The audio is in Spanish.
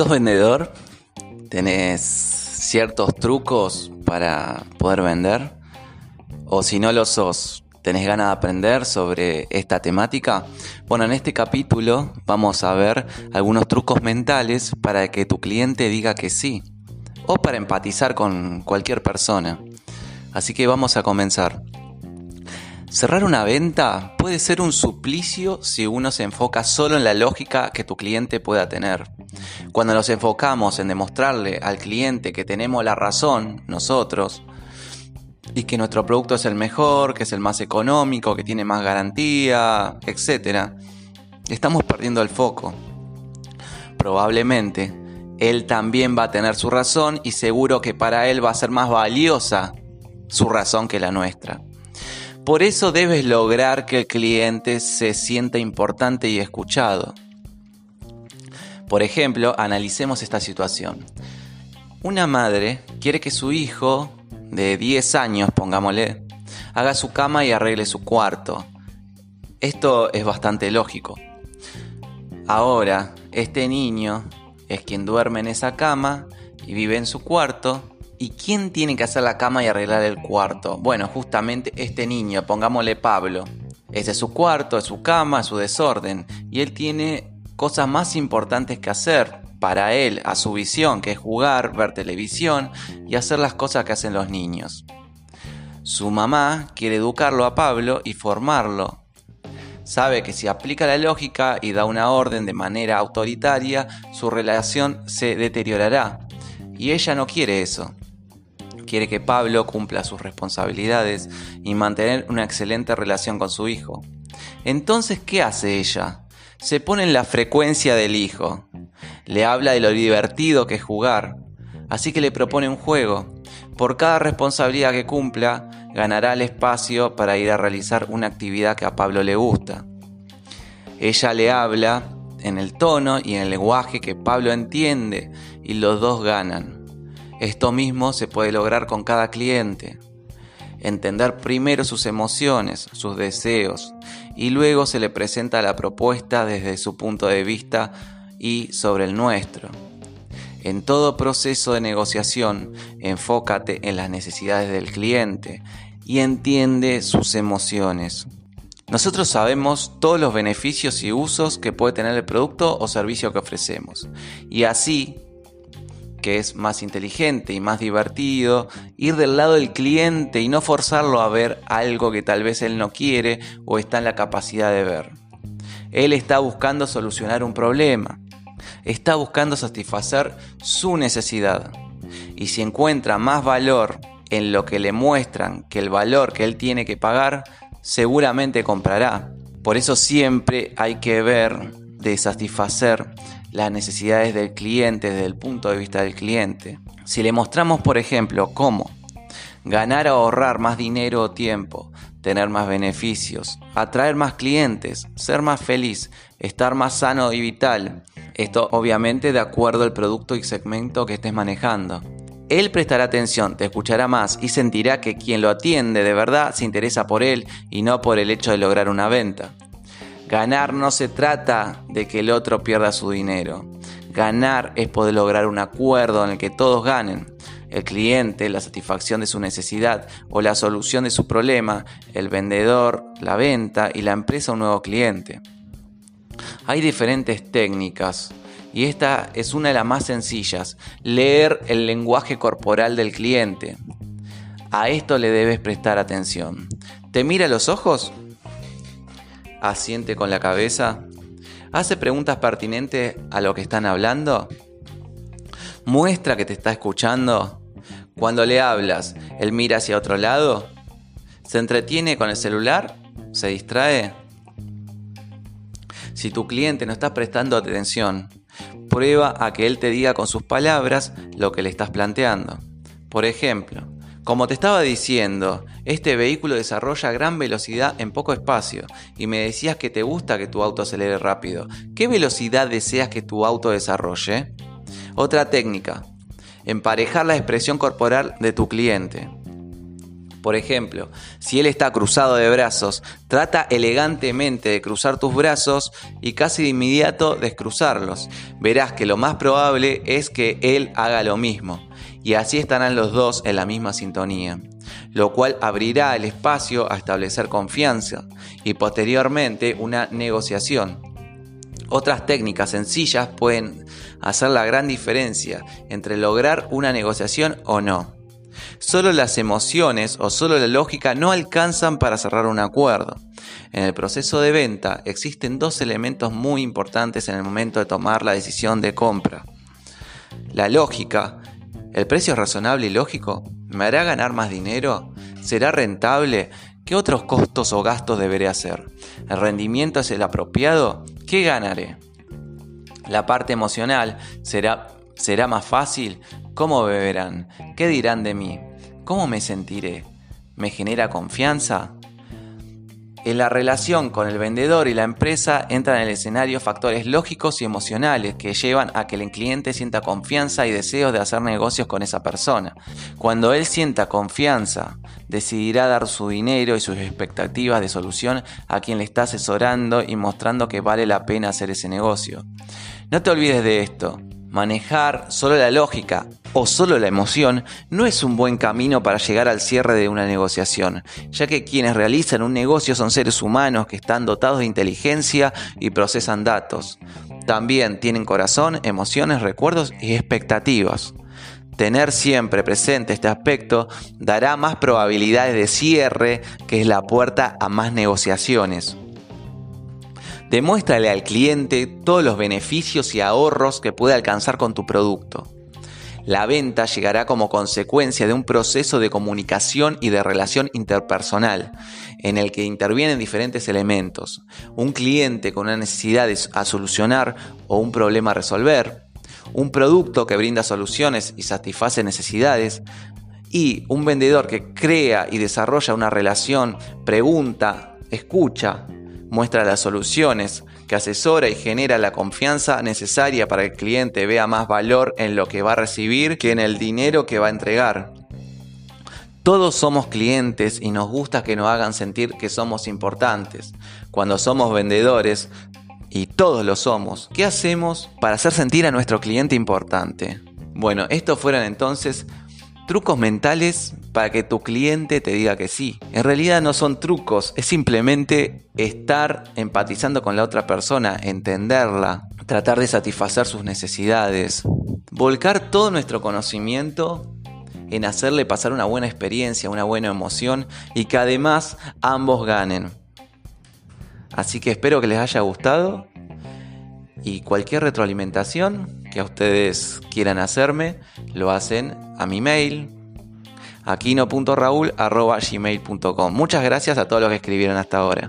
¿Sos vendedor? ¿Tenés ciertos trucos para poder vender? O si no lo sos, ¿tenés ganas de aprender sobre esta temática? Bueno, en este capítulo vamos a ver algunos trucos mentales para que tu cliente diga que sí o para empatizar con cualquier persona. Así que vamos a comenzar. Cerrar una venta puede ser un suplicio si uno se enfoca solo en la lógica que tu cliente pueda tener. Cuando nos enfocamos en demostrarle al cliente que tenemos la razón, nosotros, y que nuestro producto es el mejor, que es el más económico, que tiene más garantía, etc., estamos perdiendo el foco. Probablemente él también va a tener su razón y seguro que para él va a ser más valiosa su razón que la nuestra. Por eso debes lograr que el cliente se sienta importante y escuchado. Por ejemplo, analicemos esta situación. Una madre quiere que su hijo, de 10 años, pongámosle, haga su cama y arregle su cuarto. Esto es bastante lógico. Ahora, este niño es quien duerme en esa cama y vive en su cuarto ¿Y quién tiene que hacer la cama y arreglar el cuarto? Bueno, justamente este niño, pongámosle Pablo. Ese es su cuarto, es su cama, es su desorden. Y él tiene cosas más importantes que hacer para él, a su visión, que es jugar, ver televisión y hacer las cosas que hacen los niños. Su mamá quiere educarlo a Pablo y formarlo. Sabe que si aplica la lógica y da una orden de manera autoritaria, su relación se deteriorará. Y ella no quiere eso quiere que Pablo cumpla sus responsabilidades y mantener una excelente relación con su hijo. Entonces, ¿qué hace ella? Se pone en la frecuencia del hijo. Le habla de lo divertido que es jugar. Así que le propone un juego. Por cada responsabilidad que cumpla, ganará el espacio para ir a realizar una actividad que a Pablo le gusta. Ella le habla en el tono y en el lenguaje que Pablo entiende y los dos ganan. Esto mismo se puede lograr con cada cliente. Entender primero sus emociones, sus deseos, y luego se le presenta la propuesta desde su punto de vista y sobre el nuestro. En todo proceso de negociación, enfócate en las necesidades del cliente y entiende sus emociones. Nosotros sabemos todos los beneficios y usos que puede tener el producto o servicio que ofrecemos. Y así que es más inteligente y más divertido, ir del lado del cliente y no forzarlo a ver algo que tal vez él no quiere o está en la capacidad de ver. Él está buscando solucionar un problema, está buscando satisfacer su necesidad. Y si encuentra más valor en lo que le muestran que el valor que él tiene que pagar, seguramente comprará. Por eso siempre hay que ver de satisfacer las necesidades del cliente desde el punto de vista del cliente. Si le mostramos, por ejemplo, cómo ganar o ahorrar más dinero o tiempo, tener más beneficios, atraer más clientes, ser más feliz, estar más sano y vital, esto obviamente de acuerdo al producto y segmento que estés manejando. Él prestará atención, te escuchará más y sentirá que quien lo atiende de verdad se interesa por él y no por el hecho de lograr una venta. Ganar no se trata de que el otro pierda su dinero. Ganar es poder lograr un acuerdo en el que todos ganen. El cliente, la satisfacción de su necesidad o la solución de su problema, el vendedor, la venta y la empresa un nuevo cliente. Hay diferentes técnicas y esta es una de las más sencillas, leer el lenguaje corporal del cliente. A esto le debes prestar atención. ¿Te mira los ojos? Asiente con la cabeza, hace preguntas pertinentes a lo que están hablando, muestra que te está escuchando. Cuando le hablas, él mira hacia otro lado, se entretiene con el celular, se distrae. Si tu cliente no está prestando atención, prueba a que él te diga con sus palabras lo que le estás planteando. Por ejemplo, como te estaba diciendo, este vehículo desarrolla gran velocidad en poco espacio y me decías que te gusta que tu auto acelere rápido. ¿Qué velocidad deseas que tu auto desarrolle? Otra técnica, emparejar la expresión corporal de tu cliente. Por ejemplo, si él está cruzado de brazos, trata elegantemente de cruzar tus brazos y casi de inmediato descruzarlos. Verás que lo más probable es que él haga lo mismo, y así estarán los dos en la misma sintonía, lo cual abrirá el espacio a establecer confianza y posteriormente una negociación. Otras técnicas sencillas pueden hacer la gran diferencia entre lograr una negociación o no. Solo las emociones o solo la lógica no alcanzan para cerrar un acuerdo. En el proceso de venta existen dos elementos muy importantes en el momento de tomar la decisión de compra. La lógica, ¿el precio es razonable y lógico? ¿Me hará ganar más dinero? ¿Será rentable? ¿Qué otros costos o gastos deberé hacer? ¿El rendimiento es el apropiado? ¿Qué ganaré? La parte emocional será, será más fácil. ¿Cómo beberán? ¿Qué dirán de mí? ¿Cómo me sentiré? ¿Me genera confianza? En la relación con el vendedor y la empresa entran en el escenario factores lógicos y emocionales que llevan a que el cliente sienta confianza y deseos de hacer negocios con esa persona. Cuando él sienta confianza, decidirá dar su dinero y sus expectativas de solución a quien le está asesorando y mostrando que vale la pena hacer ese negocio. No te olvides de esto. Manejar solo la lógica o solo la emoción no es un buen camino para llegar al cierre de una negociación, ya que quienes realizan un negocio son seres humanos que están dotados de inteligencia y procesan datos. También tienen corazón, emociones, recuerdos y expectativas. Tener siempre presente este aspecto dará más probabilidades de cierre, que es la puerta a más negociaciones. Demuéstrale al cliente todos los beneficios y ahorros que puede alcanzar con tu producto. La venta llegará como consecuencia de un proceso de comunicación y de relación interpersonal, en el que intervienen diferentes elementos. Un cliente con una necesidad a solucionar o un problema a resolver, un producto que brinda soluciones y satisface necesidades, y un vendedor que crea y desarrolla una relación, pregunta, escucha, muestra las soluciones, que asesora y genera la confianza necesaria para que el cliente vea más valor en lo que va a recibir que en el dinero que va a entregar. Todos somos clientes y nos gusta que nos hagan sentir que somos importantes. Cuando somos vendedores, y todos lo somos, ¿qué hacemos para hacer sentir a nuestro cliente importante? Bueno, estos fueron entonces trucos mentales para que tu cliente te diga que sí. En realidad no son trucos, es simplemente estar empatizando con la otra persona, entenderla, tratar de satisfacer sus necesidades, volcar todo nuestro conocimiento en hacerle pasar una buena experiencia, una buena emoción y que además ambos ganen. Así que espero que les haya gustado y cualquier retroalimentación que a ustedes quieran hacerme, lo hacen a mi mail aquino.raúl.gmail.com Muchas gracias a todos los que escribieron hasta ahora.